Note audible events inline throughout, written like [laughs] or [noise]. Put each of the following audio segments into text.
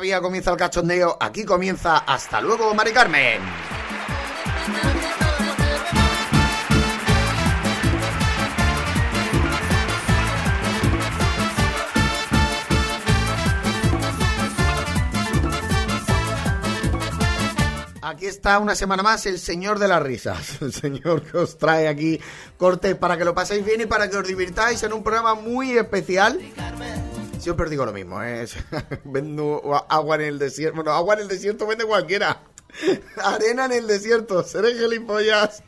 garabía, comienza el cachondeo, aquí comienza Hasta luego, Mari Carmen. Aquí está una semana más el señor de las risas, [laughs] el señor que os trae aquí cortes para que lo paséis bien y para que os divirtáis en un programa muy especial. Siempre digo lo mismo, ¿eh? [laughs] vendo agua en el desierto. Bueno, agua en el desierto vende cualquiera. [laughs] Arena en el desierto, seré gilipollas.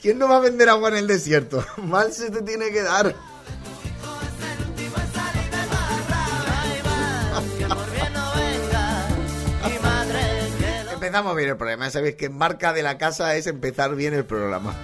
¿Quién no va a vender agua en el desierto? [laughs] Mal se te tiene que dar. Empezamos bien el programa, sabéis que marca de la casa es empezar bien el programa.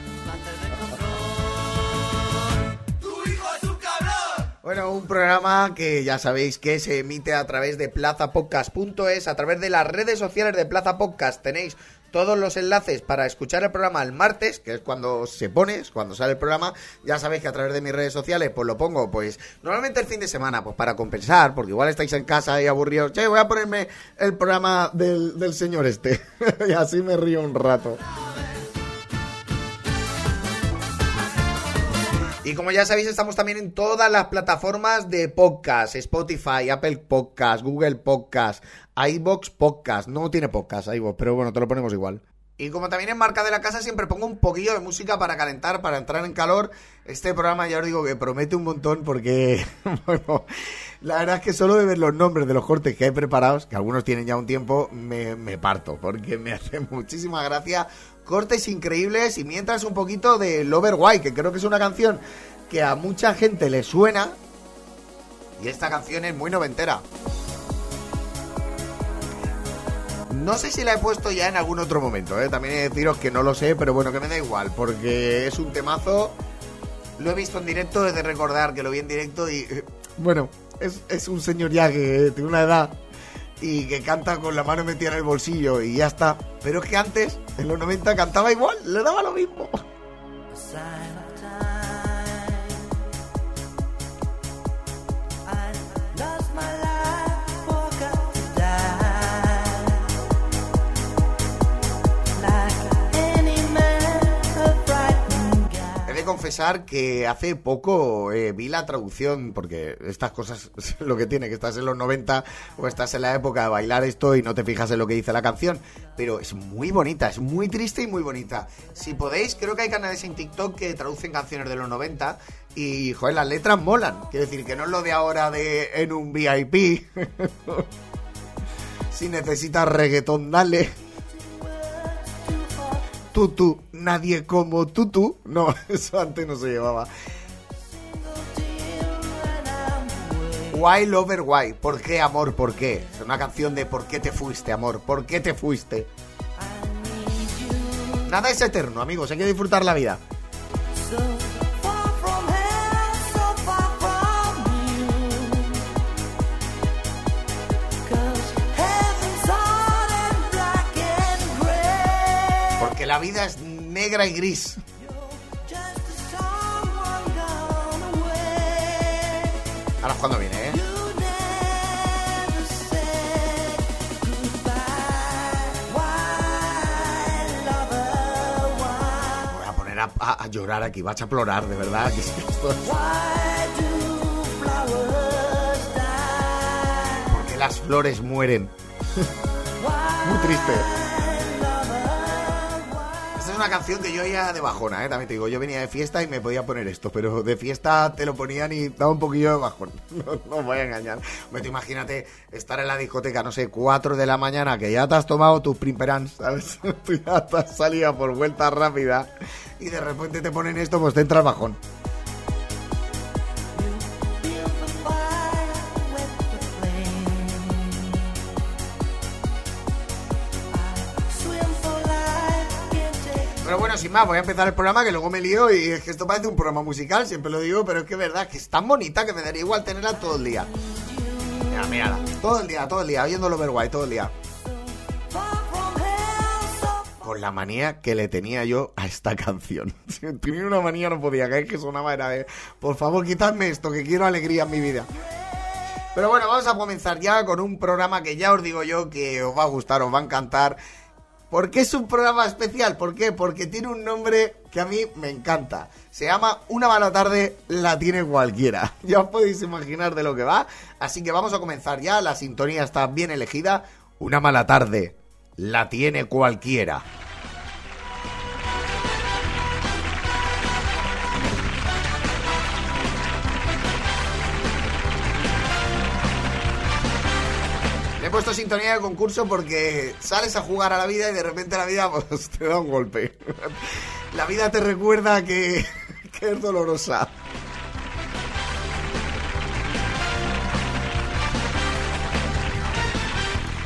Bueno, un programa que ya sabéis que se emite a través de plazapodcast.es, a través de las redes sociales de Plaza Podcast. Tenéis todos los enlaces para escuchar el programa el martes, que es cuando se pone, cuando sale el programa. Ya sabéis que a través de mis redes sociales, pues lo pongo, pues normalmente el fin de semana, pues para compensar, porque igual estáis en casa y aburridos. Che, voy a ponerme el programa del, del señor este. [laughs] y así me río un rato. Y como ya sabéis, estamos también en todas las plataformas de podcast: Spotify, Apple Podcast, Google Podcast, iBox Podcast. No tiene podcast, iBox, pero bueno, te lo ponemos igual. Y como también en Marca de la Casa siempre pongo un poquillo de música para calentar, para entrar en calor. Este programa ya os digo que promete un montón porque, [laughs] bueno, la verdad es que solo de ver los nombres de los cortes que hay preparados, que algunos tienen ya un tiempo, me, me parto, porque me hace [laughs] muchísima gracia cortes increíbles y mientras un poquito de Lover White, que creo que es una canción que a mucha gente le suena. Y esta canción es muy noventera. No sé si la he puesto ya en algún otro momento, ¿eh? también he de deciros que no lo sé, pero bueno, que me da igual, porque es un temazo. Lo he visto en directo, he de recordar que lo vi en directo y. Eh, bueno, es, es un señor ya que tiene una edad y que canta con la mano metida en el bolsillo y ya está. Pero es que antes, en los 90, cantaba igual, le daba lo mismo. Confesar que hace poco eh, vi la traducción, porque estas cosas [laughs] lo que tiene, que estás en los 90 o estás en la época de bailar esto y no te fijas en lo que dice la canción. Pero es muy bonita, es muy triste y muy bonita. Si podéis, creo que hay canales en TikTok que traducen canciones de los 90 y, joder, las letras molan. Quiero decir, que no es lo de ahora de en un VIP. [laughs] si necesitas reggaetón, dale. Tutu, nadie como Tutu. No, [laughs] eso antes no se llevaba. Why Lover Why? ¿Por qué amor? ¿Por qué? Es una canción de ¿Por qué te fuiste, amor? ¿Por qué te fuiste? Nada es eterno, amigos, hay que disfrutar la vida. Vida es negra y gris. Ahora es cuando viene, ¿eh? Voy a poner a, llorar aquí, vas a plorar, de verdad. Porque las flores mueren. [laughs] Muy triste una canción que yo ya de bajona, ¿eh? También te digo, yo venía de fiesta y me podía poner esto, pero de fiesta te lo ponían y daba un poquillo de bajón. [laughs] No, no voy a engañar. Me imagínate estar en la discoteca, no sé, 4 de la mañana, que ya te has tomado tus primperans, ¿sabes? [laughs] Tú ya te has salido por vuelta rápida y de repente te ponen esto, pues te entras bajón. Sin más, voy a empezar el programa que luego me lío y es que esto parece un programa musical, siempre lo digo, pero es que es verdad que es tan bonita que me daría igual tenerla todo el día. Mira, mira, todo el día, todo el día, oyendo Overwhite, todo el día. Con la manía que le tenía yo a esta [laughs] canción. Tenía una manía no podía, que es que sonaba era de, por favor, quitadme esto, que quiero alegría en mi vida. Pero bueno, vamos a comenzar ya con un programa que ya os digo yo que os va a gustar, os va a encantar. ¿Por qué es un programa especial? ¿Por qué? Porque tiene un nombre que a mí me encanta. Se llama Una mala tarde la tiene cualquiera. [laughs] Ya os podéis imaginar de lo que va. Así que vamos a comenzar ya. La sintonía está bien elegida. Una mala tarde la tiene cualquiera. Puesto sintonía de concurso porque sales a jugar a la vida y de repente la vida [laughs] pues, te da un golpe. La vida te recuerda que, [laughs] que es dolorosa.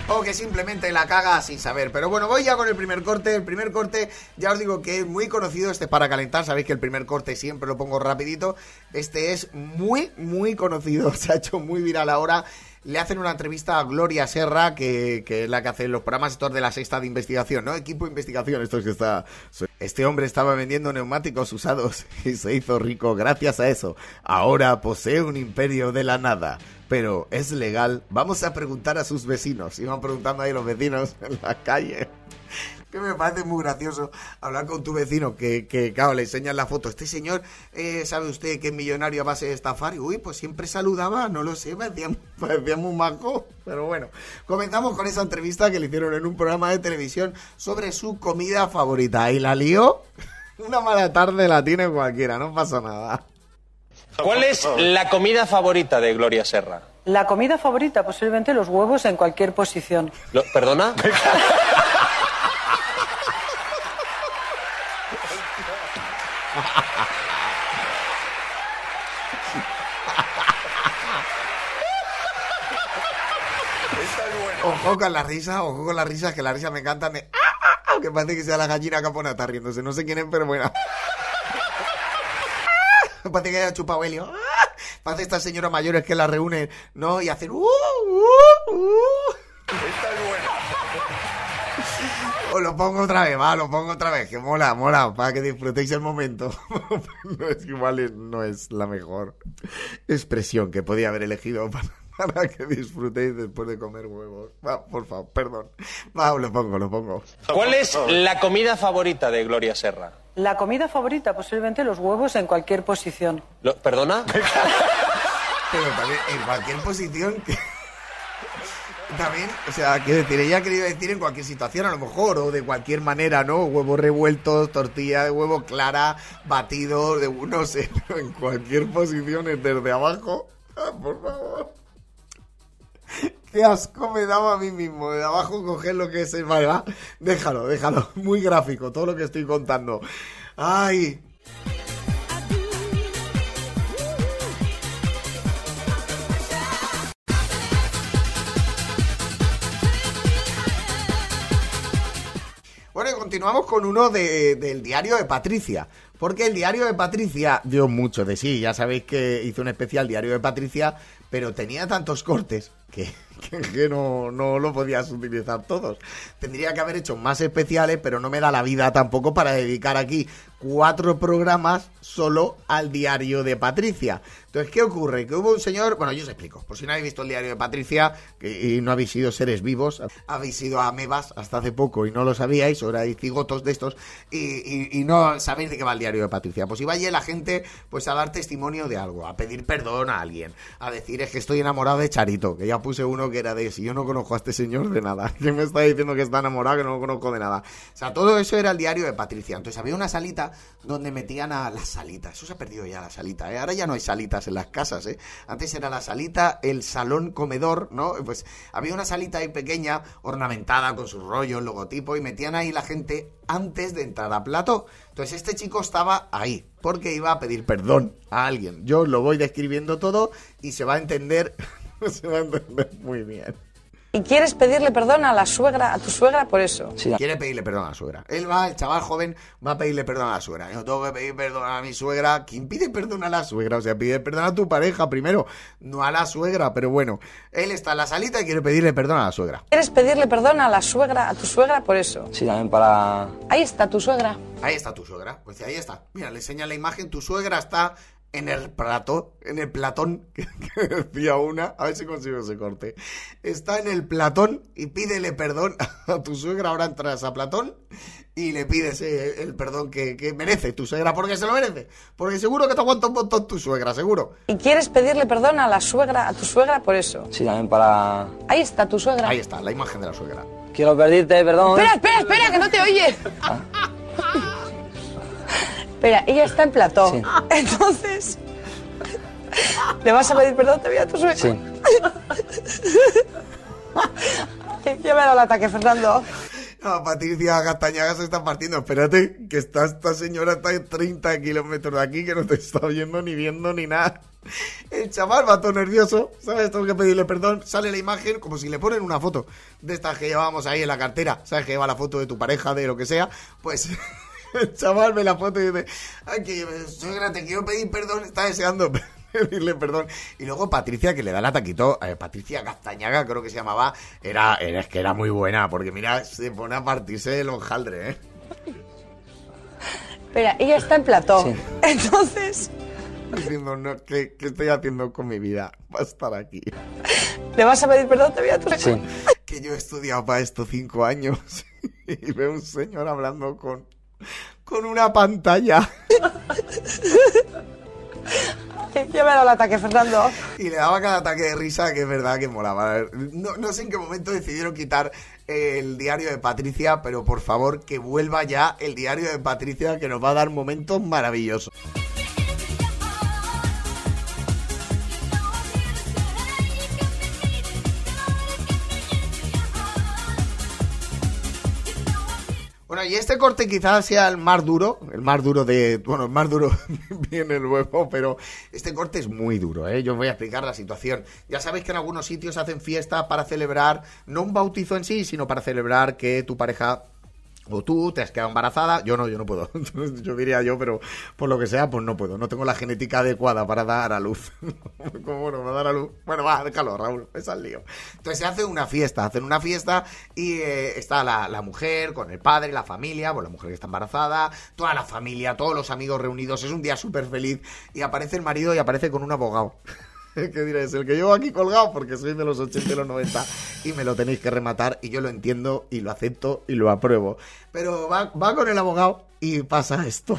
o que simplemente la caga sin saber. Pero bueno, voy ya con el primer corte. El primer corte, ya os digo que es muy conocido este para calentar. Sabéis que el primer corte siempre lo pongo rapidito. Este es muy, muy conocido. [laughs] Se ha hecho muy viral ahora. Le hacen una entrevista a Gloria Serra, que, es la que hace los programas de la sexta de investigación, ¿no? Equipo de investigación, esto es que está... Este hombre estaba vendiendo neumáticos usados [laughs] y se hizo rico gracias a eso. Ahora posee un imperio de la nada pero ¿es legal? Vamos a preguntar a sus vecinos. Iban preguntando ahí los vecinos en la calle. Que me parece muy gracioso hablar con tu vecino, que, que claro, le enseñan la foto. Este señor, eh, ¿sabe usted que es millonario a base de estafar? Y uy, pues siempre saludaba, no lo sé, parecía, parecía [laughs] muy majo. Pero bueno, comenzamos con esa entrevista que le hicieron en un programa de televisión sobre su comida favorita. Y la lió. [laughs] Una mala tarde la tiene cualquiera, no pasa nada. ¿Cuál es la comida favorita de Gloria Serra? La comida favorita, posiblemente los huevos en cualquier posición. Lo- ¿Perdona? [laughs] Ojo con la risa, ojo con la risa, que la risa me encanta. Me... ¡Ah, ah, ah! Que parece que sea la gallina caponata riéndose. No sé quién es, pero bueno. Parece que haya chupado helio. Parece estas señoras mayores que la reúnen, ¿no? Y hacen... ¡Uh, uh, uh! Os lo pongo otra vez, va, lo pongo otra vez, que mola, mola, para que disfrutéis el momento. [laughs] no es igual, es- no es la mejor expresión que podía haber elegido para, para que disfrutéis después de comer huevos. Va, por favor, perdón. Va, lo pongo, lo pongo. ¿Cuál es la comida favorita de Gloria Serra? La comida favorita, posiblemente los huevos en cualquier posición. Lo- ¿Perdona? [laughs] Pero también en cualquier posición que... También, o sea, quiero decir, ella ha querido decir en cualquier situación, a lo mejor, o de cualquier manera, ¿no? Huevos revueltos, tortilla de huevo clara, batido, de, no sé, pero en cualquier posición, es desde abajo. Ah, por favor. [laughs] Qué asco me daba a mí mismo, de abajo coger lo que es el... Vale, va, déjalo, déjalo, [laughs] muy gráfico, todo lo que estoy contando. Ay, Bueno, y continuamos con uno de- del diario de Patricia. Porque el diario de Patricia dio mucho de sí. Ya sabéis que hizo un especial diario de Patricia, pero tenía tantos cortes que, que- no, no lo podías utilizar todos. Tendría que haber hecho más especiales, pero no me da la vida tampoco para dedicar aquí cuatro programas solo al diario de Patricia. Entonces, ¿qué ocurre? Que hubo un señor, bueno, yo os explico, por si no habéis visto el diario de Patricia y no habéis sido seres vivos, habéis sido amebas hasta hace poco y no lo sabíais, o erais cigotos de estos y, y- y no sabéis de qué va el diario de Patricia. Pues iba allí la gente pues a dar testimonio de algo, a pedir perdón a alguien, a decir es que estoy enamorado de Charito, que ya puse uno que era de si yo no conozco a este señor de nada, [laughs] que me está diciendo que está enamorado, que no lo conozco de nada. O sea, todo eso era el diario de Patricia. Entonces había una salita donde metían a las salitas. Eso se ha perdido ya la salita, ¿eh? Ahora ya no hay salitas en las casas, ¿eh? Antes era la salita, el salón comedor, ¿no? Pues había una salita ahí pequeña, ornamentada con sus rollos, logotipo, y metían ahí la gente antes de entrar a plato. Entonces este chico estaba ahí, porque iba a pedir perdón a alguien. Yo lo voy describiendo todo y se va a entender, [laughs] se va a entender muy bien. Y quieres pedirle perdón a la suegra, a tu suegra por eso. Quiere pedirle perdón a la suegra. Él va, el chaval joven, va a pedirle perdón a la suegra. Yo tengo que pedir perdón a mi suegra. ¿Quién pide perdón a la suegra? O sea, pide perdón a tu pareja primero, no a la suegra. Pero bueno, él está en la salita y quiere pedirle perdón a la suegra. Quieres pedirle perdón a la suegra, a tu suegra por eso. Sí, también para... Ahí está tu suegra. Ahí está tu suegra. Pues ahí está. Mira, le enseña la imagen. Tu suegra está en el plato, en el platón, [laughs] que, que decía una, a ver si consigo ese corte. Está en el platón y pídele perdón [laughs] a tu suegra, ahora entras a platón y le pides eh, el perdón que, que merece tu suegra, porque se lo merece. Porque seguro que te aguanta un montón tu suegra, seguro. Y quieres pedirle perdón a la suegra, a tu suegra por eso. Sí, también para... Ahí está tu suegra. Ahí está, la imagen de la suegra. Quiero pedirte perdón. Espera, espera, espera, que no te oye. Espera, ella está en plató. Sí. [laughs] Entonces, ¿le vas a pedir perdón también a tu suegra? Sí. [laughs] Ya me ha dado el ataque, Fernando. No, Patricia Castañaga se está partiendo. Espérate, que está, esta señora está a 30 kilómetros de aquí, que no te está viendo ni viendo ni nada. El chaval va todo nervioso, ¿sabes? Tengo que pedirle perdón. Sale la imagen como si le ponen una foto de estas que llevábamos ahí en la cartera. ¿Sabes? Que lleva la foto de tu pareja, de lo que sea. Pues [laughs] el [laughs] chaval ve la foto y dice: Ay, que suegra, te quiero pedir perdón. Está deseando [laughs] pedirle perdón. Y luego Patricia, que le da el ataquito, eh, Patricia Castañaga, creo que se llamaba, era, era, es que era muy buena, porque mira, se pone a partirse el hojaldre, ¿eh? Espera, ella está en plató. Sí. [laughs] Entonces, Diciendo, no, ¿qué, ¿qué estoy haciendo con mi vida? Va a estar aquí. ¿le vas a pedir perdón también a tu suegra? Sí. Que yo he estudiado para esto cinco años y veo un señor hablando con, con una pantalla Ya me ha dado el ataque, Fernando. y le daba cada ataque de risa que es verdad que molaba. No, no sé en qué momento decidieron quitar el diario de Patricia, pero por favor que vuelva ya el diario de Patricia que nos va a dar momentos maravillosos. Bueno, y este corte quizás sea el más duro, el más duro de, bueno, el más duro [laughs] viene luego, pero este corte es muy duro, ¿eh? Yo os voy a explicar la situación. Ya sabéis que en algunos sitios hacen fiesta para celebrar, no un bautizo en sí, sino para celebrar que tu pareja o tú te has quedado embarazada, yo no, yo no puedo. [laughs] yo diría yo, pero por lo que sea, pues no puedo. No tengo la genética adecuada para dar a luz. [laughs] ¿Cómo bueno, para dar a luz? Bueno, va, déjalo, Raúl, es al lío. Entonces se hace una fiesta, hacen una fiesta y eh, está la, la mujer con el padre, la familia, pues la mujer que está embarazada, toda la familia, todos los amigos reunidos. Es un día súper feliz y aparece el marido y aparece con un abogado. [laughs] ¿Qué diréis? El que llevo aquí colgado porque soy de los 80 y los 90 y me lo tenéis que rematar y yo lo entiendo y lo acepto y lo apruebo. Pero va, va con el abogado y pasa esto.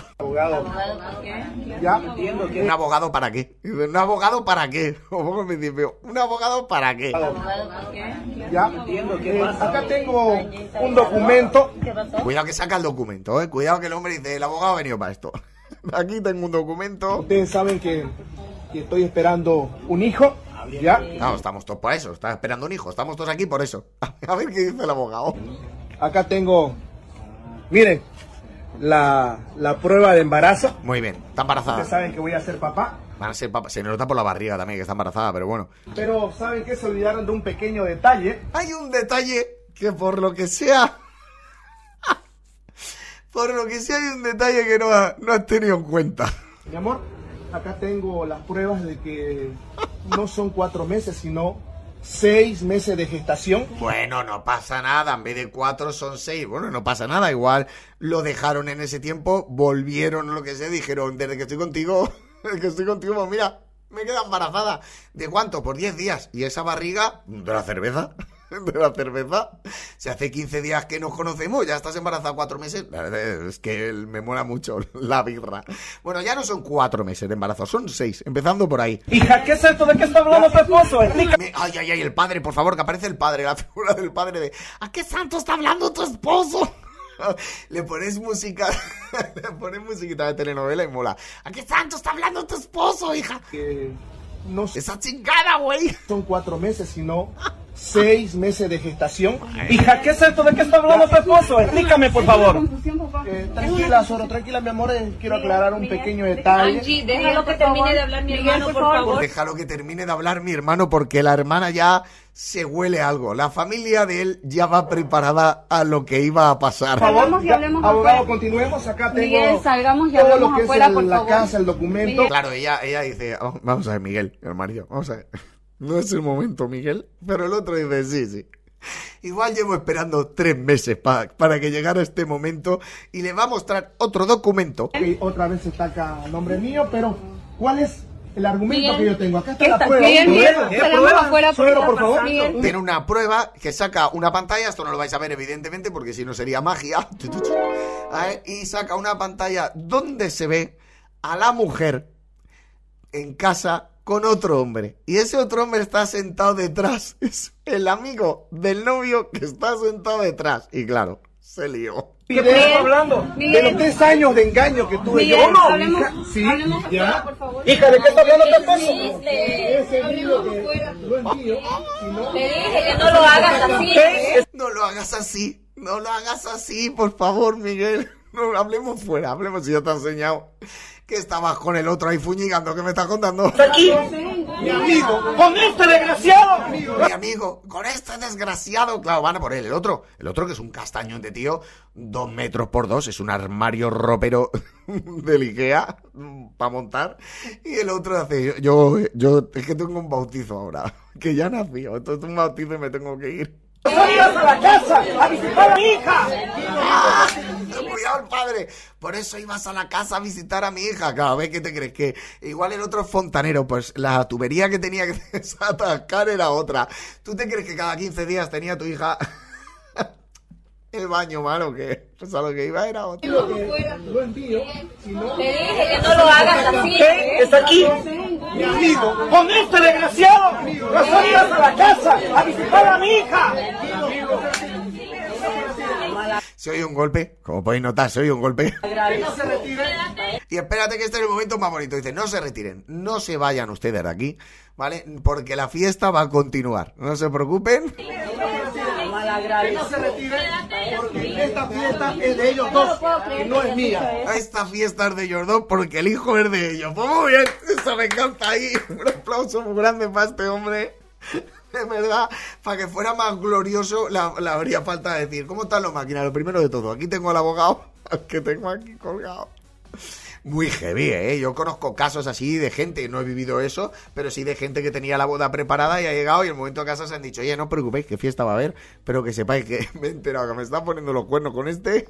Ya entiendo que ¿Un abogado para qué? ¿Un abogado para qué? ¿un abogado para qué? ya entiendo que acá tengo un documento. Cuidado que saca el documento, ¿eh? Cuidado que el hombre dice, el abogado ha venido para esto. [laughs] Aquí tengo un documento. Ustedes saben que, que estoy esperando un hijo. Ya. No, estamos todos por eso. Está esperando un hijo. Estamos todos aquí por eso. [laughs] A ver qué dice el abogado. Acá tengo. Miren, la, la prueba de embarazo. Muy bien, está Ustedes embarazada. saben que voy a ser papá. Van a ser papá. Se nota por la barriga también que está embarazada, pero bueno. Pero saben que se olvidaron de un pequeño detalle. Hay un detalle que por lo que sea... [laughs] por lo que sea hay un detalle que no, ha- no has tenido en cuenta. Mi amor, acá tengo las pruebas de que no son cuatro meses, sino seis meses de gestación. Bueno, no pasa nada. En vez de cuatro son seis. Bueno, no pasa nada. Igual lo dejaron en ese tiempo, volvieron lo que sea, dijeron, desde que estoy contigo, [laughs] desde que estoy contigo, pues mira, me queda embarazada. ¿De cuánto? Por 10 días. ¿Y esa barriga? De la cerveza. [laughs] De la cerveza. Si hace 15 días que nos conocemos, ya estás embarazada cuatro meses. Es que me mola mucho [laughs] la birra. Bueno, ya no son cuatro meses de embarazo, son seis. Empezando por ahí. Hija, ¿qué es esto de qué está hablando tu esposo? Explícame. Me- Ay, ay, ay, el padre, por favor, que aparece el padre, la [laughs] figura del padre de ¿A qué santo está hablando tu esposo? Le pones música, le pones musiquita de telenovela y mola. ¿A qué santo está hablando tu esposo, hija? Que no Esa chingada, güey. son cuatro meses, sino seis meses de gestación. Hija, ¿qué es esto de qué está hablando tu esposo? Explícame, por favor. Eh, tranquila, Soro, tranquila, mi amor. eh, quiero aclarar un pequeño detalle. Angie, déjalo que termine de hablar mi hermano, por favor. Déjalo que termine de hablar mi hermano porque la hermana ya se huele algo. La familia de él ya va preparada a lo que iba a pasar. Por favor, Salgamos y ya, abogado, continuemos. Acá tengo Miguel, salgamos y todo lo que afuera, es el- por la favor. casa, el documento. Miguel. Claro, ella, ella dice, "Oh, vamos a ver, Miguel, el marido, vamos a ver. No es el momento, Miguel. Pero el otro dice, sí, sí. Igual llevo esperando tres meses pa- para que llegara este momento y le va a mostrar otro documento. Otra vez se taca a nombre mío, pero ¿Cuál es el argumento Miguel, que yo tengo? Acá está ¿qué la está? prueba. Miguel, Miguel, ¿Prueba? Suegro, está por favor. Miguel. Tiene una prueba que saca una pantalla, esto no lo vais a ver evidentemente porque si no sería magia. [laughs] Y saca una pantalla donde se ve a la mujer en casa con otro hombre. Y ese otro hombre está sentado detrás. [laughs] Es el amigo del novio que está sentado detrás. Y claro, se lió. ¿Qué hablando? De los tres años de engaño que tuve Miguel, yo. ¿No? hablemos- hija? Sí, hablemos ya. por favor. Hija, ¿de qué está hablando tu esposo? Te dije que no lo hagas así. No lo hagas así. No lo hagas así, por favor, Miguel. [laughs] No, hablemos fuera, hablemos si ya te he enseñado que estabas con el otro ahí fuñigando. ¿Qué me estás contando? Aquí, mi amigo, con este desgraciado. Mi amigo, con este desgraciado, claro, van a por él. El otro, el otro que es un castañón de tío, dos metros por dos, es un armario ropero [laughs] del Ikea para montar. Y el otro hace, yo, yo, es que tengo un bautizo ahora, [laughs] que ya nací, entonces un bautizo y me tengo que ir. A la casa a visitar a mi hija. El padre. Por eso ibas a la casa a visitar a mi hija. Claro, ¿ves qué te crees? Que igual el otro es fontanero. Pues la tubería que tenía que [laughs] desatascar era otra. ¿Tú te crees que cada 15 días tenía tu hija [laughs] el baño malo? Que pues a lo que iba era otro. No es mío, sino Te dije que no lo hagas así. está aquí. Mi amigo, con este desgraciado. No salías a la casa a visitar a mi hija. Se oye un golpe, como podéis notar, se oye un golpe. Y espérate que este es el momento más bonito. Dice, no se retiren, no se vayan ustedes de aquí, ¿vale? Porque la fiesta va a continuar. No se preocupen. No se retiren porque esta fiesta es de ellos dos y no es mía. Esta fiesta es de ellos dos porque el hijo es de ellos. Pues muy bien, eso me encanta ahí. [laughs] Un aplauso muy grande para este hombre. [laughs] De verdad, para que fuera más glorioso, la, habría falta decir. ¿Cómo están los máquinas? Lo primero de todo, aquí tengo al abogado, [laughs] que tengo aquí colgado. Muy heavy, ¿eh? Yo conozco casos así de gente, no he vivido eso, pero sí de gente que tenía la boda preparada y ha llegado y el momento de casa se han dicho, oye, no os preocupéis, que fiesta va a haber, pero que sepáis que [laughs] me he enterado que me están poniendo los cuernos con este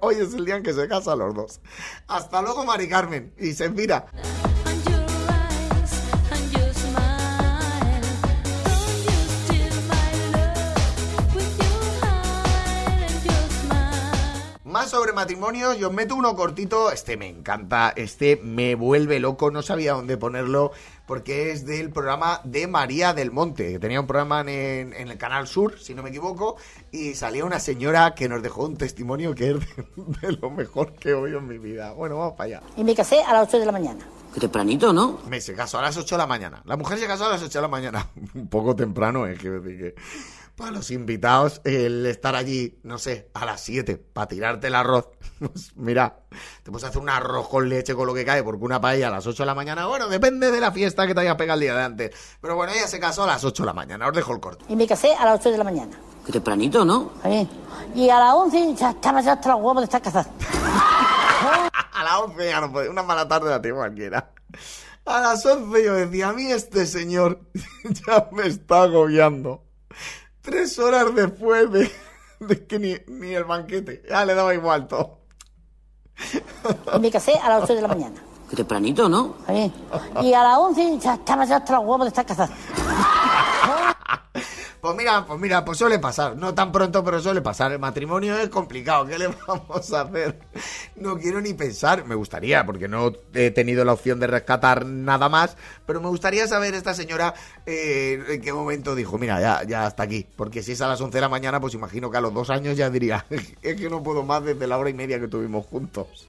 hoy es el día en que se casan los dos. Hasta luego, Mari Carmen. Y se mira. Más sobre matrimonios, yo os meto uno cortito. Este me encanta, este me vuelve loco, no sabía dónde ponerlo, porque es del programa de María del Monte, que tenía un programa en, en el Canal Sur, si no me equivoco, y salía una señora que nos dejó un testimonio que es de, [laughs] de lo mejor que he oído en mi vida. Bueno, vamos para allá. Y me casé a las 8 de la mañana. Qué tempranito, ¿no? Me se casó a las 8 de la mañana. La mujer se casó a las 8 de la mañana. [laughs] Un poco temprano, es que decir que para los invitados el estar allí, no sé, a las 7 para tirarte el arroz. [laughs] Pues mira, te puedes hacer un arroz con leche con lo que cae, porque una paella a las 8 de la mañana, bueno, depende de la fiesta que te hayas pegado el día de antes. Pero bueno, ella se casó a las 8 de la mañana, os dejo el corto. Y me casé a las 8 de la mañana. Qué tempranito, ¿no? ¿Sí? Y a las 11 ya estaba ya hasta los huevos de estar casada. [laughs] A las 11 ya no puede, una mala tarde la tengo cualquiera. A las 11 yo decía, a mí este señor [laughs] ya me está agobiando. Tres horas después de, de que ni, ni el banquete, ya le daba igual todo. Me casé a las 8 de la mañana. Qué tempranito, ¿no? ¿Sí? Y a las 11 ya estaba ya hasta los huevos de estar casada. Pues mira, pues mira, pues suele pasar. No tan pronto, pero suele pasar. El matrimonio es complicado. ¿Qué le [laughs] vamos a hacer? No quiero ni pensar. Me gustaría, porque no he tenido la opción de rescatar nada más. Pero me gustaría saber esta señora eh, en qué momento dijo, mira, ya, ya hasta aquí. Porque si es a las 11 de la mañana, pues imagino que a los dos años ya diría, [laughs] es que no puedo más desde la hora y media que tuvimos juntos.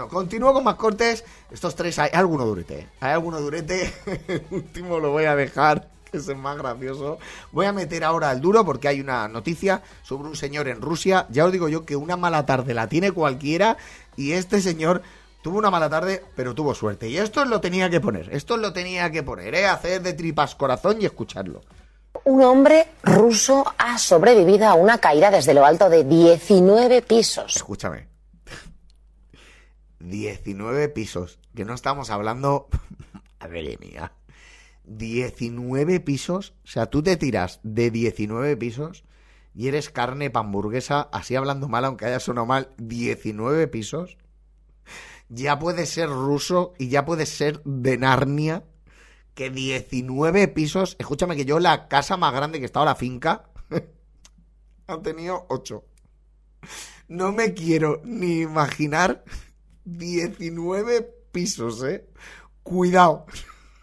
Bueno, continúo con más cortes. Estos tres, hay alguno durete. Hay alguno durete. [laughs] El último lo voy a dejar, que es el más gracioso. Voy a meter ahora el duro porque hay una noticia sobre un señor en Rusia. Ya os digo yo que una mala tarde la tiene cualquiera. Y este señor tuvo una mala tarde, pero tuvo suerte. Y esto lo tenía que poner. Esto lo tenía que poner, ¿eh? Hacer de tripas corazón y escucharlo. Un hombre ruso ha sobrevivido a una caída desde lo alto de 19 pisos. Escúchame. 19 pisos. Que no estamos hablando. [laughs] Madre mía. 19 pisos. O sea, tú te tiras de 19 pisos y eres carne pa' hamburguesa, así hablando mal, aunque haya sonado mal, 19 pisos. Ya puedes ser ruso y ya puedes ser de Narnia. Que 19 pisos. Escúchame que yo la casa más grande que está ahora finca [laughs] ha tenido 8. No me quiero ni imaginar 19 pisos, ¿eh? Cuidado.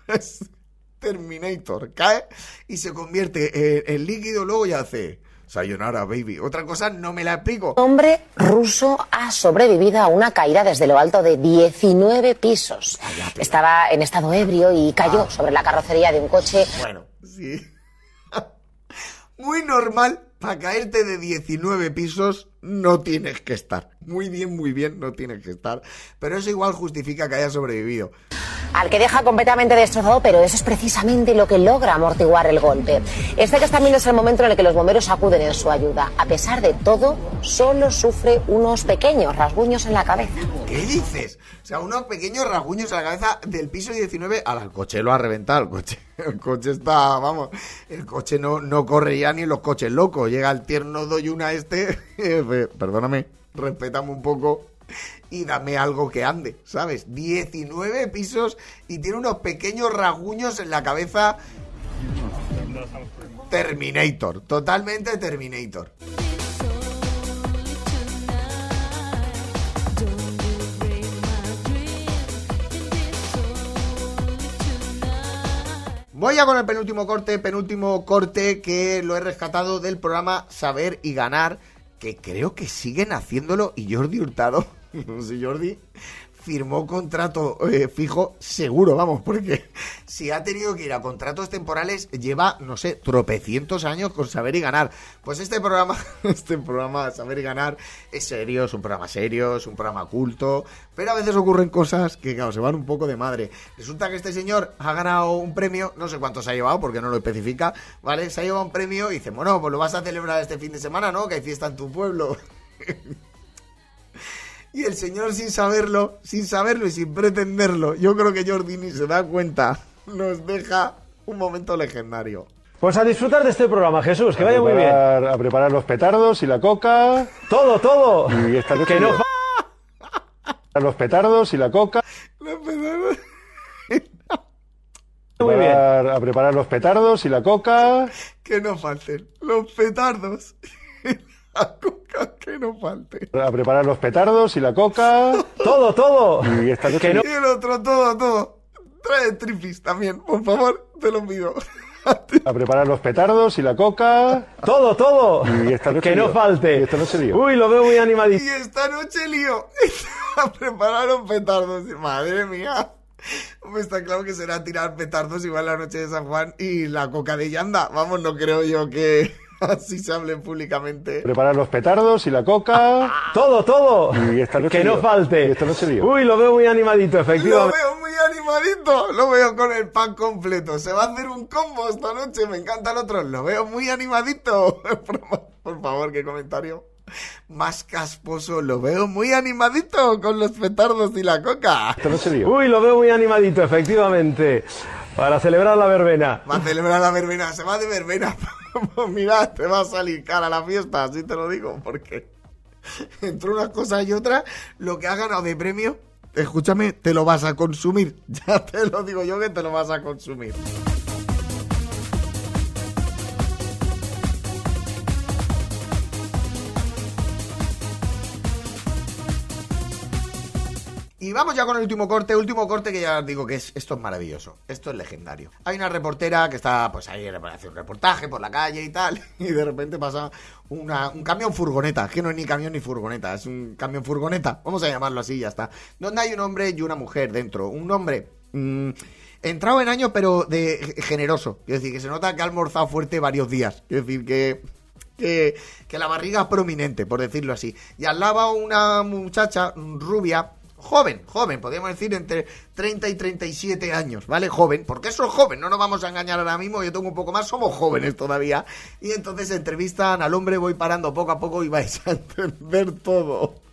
[laughs] Terminator. Cae y se convierte en, en líquido, luego ya hace. Sayonara, baby. Otra cosa no me la explico. Un hombre ruso ha sobrevivido a una caída desde lo alto de 19 pisos. Estaba en estado ebrio y cayó sobre la carrocería de un coche. Bueno, sí. [laughs] Muy normal. Para caerte de 19 pisos no tienes que estar. Muy bien, muy bien, no tienes que estar. Pero eso igual justifica que haya sobrevivido. Al que deja completamente destrozado, pero eso es precisamente lo que logra amortiguar el golpe. Este que también es el momento en el que los bomberos acuden en su ayuda. A pesar de todo, solo sufre unos pequeños rasguños en la cabeza. ¿Qué dices? O sea, unos pequeños rasguños a la cabeza del piso 19 al coche lo ha reventado. El coche, [laughs] el coche está, vamos, el coche no, no corre ya ni en los coches locos. Llega el tierno doyuna este, [laughs] eh, perdóname, respétame un poco y dame algo que ande, ¿sabes? 19 pisos y tiene unos pequeños rasguños en la cabeza. Terminator, totalmente Terminator. Voy ya con el penúltimo corte, penúltimo corte que lo he rescatado del programa Saber y Ganar, que creo que siguen haciéndolo y Jordi Hurtado, [laughs] sé Jordi, firmó contrato eh, fijo seguro, vamos, porque si ha tenido que ir a contratos temporales lleva, no sé, tropecientos años con Saber y Ganar. Pues este programa, [laughs] este programa Saber y Ganar es serio, es un programa serio, es un programa culto, pero a veces ocurren cosas que, claro, se van un poco de madre. Resulta que este señor ha ganado un premio, no sé cuánto se ha llevado porque no lo especifica, ¿vale? Se ha llevado un premio y dice, bueno, pues lo vas a celebrar este fin de semana, ¿no? Que hay fiesta en tu pueblo. [laughs] Y el señor sin saberlo, sin saberlo y sin pretenderlo, yo creo que Jordi ni se da cuenta, nos deja un momento legendario. Pues a disfrutar de este programa, Jesús, que vaya muy bien. A preparar los petardos y la coca. Todo, todo. Y esta noche Que no fa- [laughs] los petardos y la coca. Los petardos. [laughs] Muy bien. A preparar los petardos y la coca. Que no falten los petardos. La coca [laughs] que no falte. A preparar los petardos y la coca. [laughs] Todo, todo. Y esta noche Que no- Y el otro, todo, todo. Trae tripis también, por favor, te lo pido. A preparar los petardos y la coca. Todo, todo. Y esta noche Que no falte. Y esta noche lío. Uy, lo veo muy animadito. Y esta noche lío. [laughs] Prepararon petardos. Madre mía. Está claro que será tirar petardos igual la noche de San Juan y la coca de Yanda. Vamos, no creo yo que [laughs] así se hable públicamente. Preparar los petardos y la coca. [laughs] Todo, todo. Y esta noche Que no falte. Y esta noche lío. Uy, lo veo muy animadito, Lo efectivamente. veo muy animadito, lo veo con el pan completo. Se va a hacer un combo esta noche, me encanta el otro. Lo veo muy animadito. [laughs] Por favor, qué comentario más casposo. Lo veo muy animadito con los petardos y la coca. Esta noche lío. Uy, lo veo muy animadito, efectivamente. Para celebrar la verbena. Va a celebrar la verbena, se va de verbena. [laughs] Pues Mira, te va a salir cara la fiesta, así te lo digo, porque entre unas cosas y otras, lo que has ganado de premio, escúchame, te lo vas a consumir. [laughs] Ya te lo digo yo que te lo vas a consumir. Y vamos ya con el último corte, último corte que ya os digo que es, esto es maravilloso, esto es legendario. Hay una reportera que está pues ahí hace un reportaje por la calle y tal, [laughs] y de repente pasa una- un camión furgoneta, que no es ni camión ni furgoneta, es un camión furgoneta, vamos a llamarlo así, ya está. Donde hay un hombre y una mujer dentro, un hombre mm, entrado en año pero de generoso, es decir, que se nota que ha almorzado fuerte varios días, es decir, que que, la barriga es prominente, por decirlo así. Y al lado una muchacha rubia, joven, joven, podríamos decir entre 30 y 37 años, ¿vale? Joven, porque eso es joven, no nos vamos a engañar ahora mismo, yo tengo un poco más, somos jóvenes todavía. Y entonces entrevistan al hombre, voy parando poco a poco y vais a [laughs] entender todo.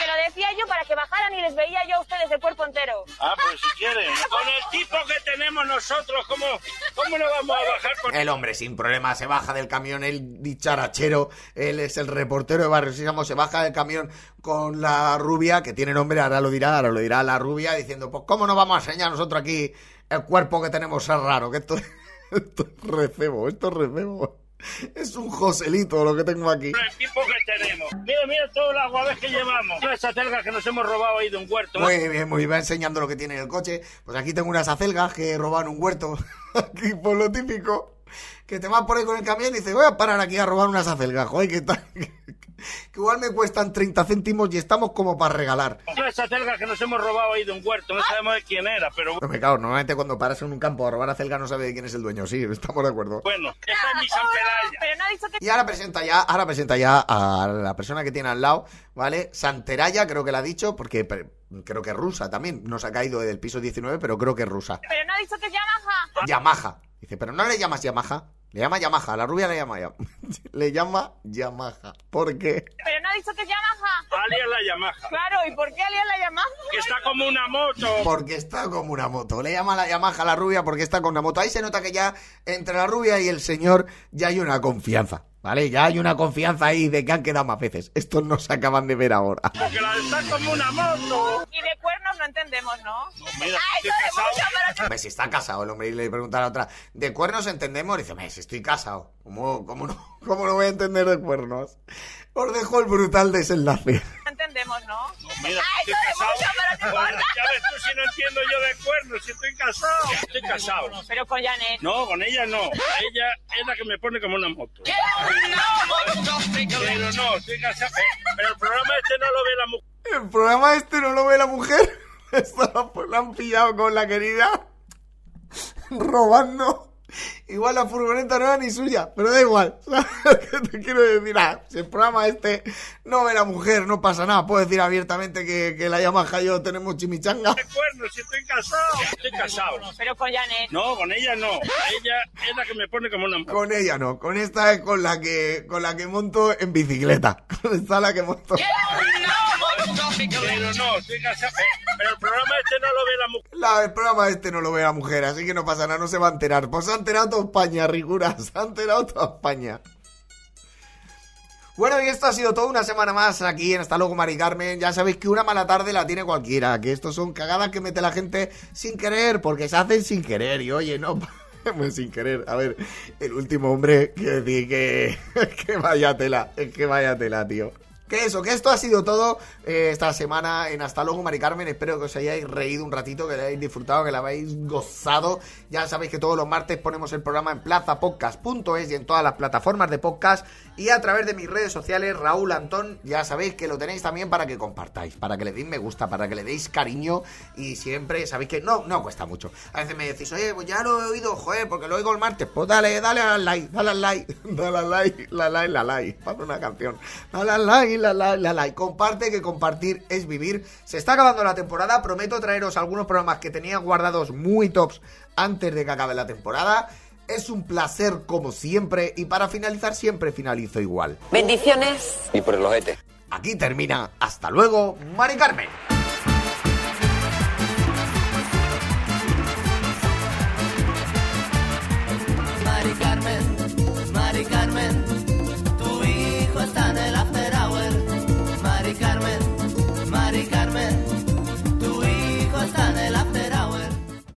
Pero de decía yo para que bajaran y les veía yo a ustedes de cuerpo entero. Ah, pues si quieren. [laughs] Con el tipo que tenemos nosotros, ¿cómo, cómo no vamos a bajar por El hombre sin problema se baja del camión, el dicharachero, él es el reportero de Barrio Sésamo, se baja del camión con la rubia, que tiene nombre, ahora lo dirá, ahora lo dirá la rubia, diciendo, pues cómo no vamos a enseñar nosotros aquí el cuerpo que tenemos es raro, que esto, [laughs] esto es recebo, esto es recebo. Es un Joselito lo que tengo aquí. el tipo que tenemos? Mira, mira todo el agua que llevamos. Todas esas celgas que nos hemos robado ahí de un huerto. ¿eh? Muy bien, muy bien, va enseñando lo que tiene en el coche. Pues aquí tengo unas acelgas que en un huerto. [laughs] Aquí por lo típico. Que te vas por ahí con el camión y dices, voy a parar aquí a robar unas acelgas. Joder, que tal. [laughs] Que igual me cuestan 30 céntimos y estamos como para regalar. Esas celgas que nos hemos robado ahí de un huerto. No sabemos de quién era, pero No me cago, normalmente cuando paras en un campo a robar acelgas no sabes de quién es el dueño. Sí, estamos de acuerdo. bueno. Esta es mi San. Pero no ha dicho que... Y ahora presenta ya, ahora presenta ya a la persona que tiene al lado, ¿vale? Santeraya, creo que la ha dicho, porque creo que es rusa también. Nos ha caído del piso 19, pero creo que es rusa. Pero no ha dicho que es Yamaha. Yamaha. Dice, pero no le llamas Yamaha. Le llama Yamaha, la rubia le llama Yamaha. [laughs] Le llama Yamaha. ¿Por qué? Pero no ha dicho que es Yamaha. Alias la Yamaha. Claro, ¿y por qué alias la Yamaha? Que está como una moto. Porque está como una moto. Le llama la Yamaha a la rubia porque está con una moto. Ahí se nota que ya entre la rubia y el señor ya hay una confianza. ¿Vale? Ya hay una confianza ahí de que han quedado más veces. Estos no se acaban de ver ahora. Porque la está como una moto. Y de cuernos no entendemos, ¿no? Mira, Ay, estoy no de casado. mucho, pero si está casado el hombre y le pregunta a la otra, ¿de cuernos entendemos? Dice, hombre, si estoy casado. ¿Cómo, cómo, no, [laughs] ¿Cómo no voy a entender de cuernos? Os dejo el brutal desenlace. no entendemos, ¿no? Mira, Ay, estoy no de casado. mucho, pero ya ves tú si no entiendo yo de cuernos, si estoy casado. Estoy casado. Pero con Janet. No, con ella no. Ella es la que me pone como una moto. Pero no, estoy casado. Pero el programa este no lo ve la mujer. El programa este no lo ve la mujer. [laughs] Pues la han pillado con la querida. Robando. Igual la furgoneta no era ni suya, pero da igual. [laughs] ¿Sabes lo que te quiero decir? Ah, si el programa este no ve la mujer, no pasa nada. Puedo decir abiertamente que, que la Yamaha y yo tenemos chimichanga. De cuernos, si estoy casado. Estoy casado. Pero con Janet. No, con ella no. Ella es la que me pone como una moto. Con ella no, con esta es con la que con la que monto en bicicleta. [laughs] Con esta es la que monto. Pero no, el programa este no lo ve la mujer. La, el programa este no lo ve la mujer, así que no pasa nada, no se va a enterar. Pues se ha enterado toda España, Ricura, [laughs] se ha enterado toda España. Bueno, y esto ha sido toda una semana más aquí en Hasta luego, Mari Carmen. Ya sabéis que una mala tarde la tiene cualquiera, que estos son cagadas que mete la gente sin querer, porque se hacen sin querer. Y oye, no, [laughs] pues sin querer. A ver, el último hombre, quiero decir que, [laughs] que vaya tela, es que vaya tela, tío. Que eso, que esto ha sido todo eh, esta semana en Hasta luego, Mari Carmen. Espero que os hayáis reído un ratito, que lo hayáis disfrutado, que lo habéis gozado. Ya sabéis que todos los martes ponemos el programa en plazapodcast.es y en todas las plataformas de podcast. Y a través de mis redes sociales, Raúl Antón, ya sabéis que lo tenéis también para que compartáis, para que le deis me gusta, para que le deis cariño. Y siempre sabéis que no, no cuesta mucho. A veces me decís, oye, pues ya lo he oído, joder, porque lo oigo el martes. Pues dale, dale al like, dale al like, dale al like, la like, la like, para una canción. Dale al like, la like, la like. Comparte, que compartir es vivir. Se está acabando la temporada, prometo traeros algunos programas que tenía guardados muy tops antes de que acabe la temporada. Es un placer como siempre y para finalizar siempre finalizo igual. Bendiciones. Y por el ojete. Aquí termina. Hasta luego, Mari Carmen. Mari Carmen, Mari Carmen,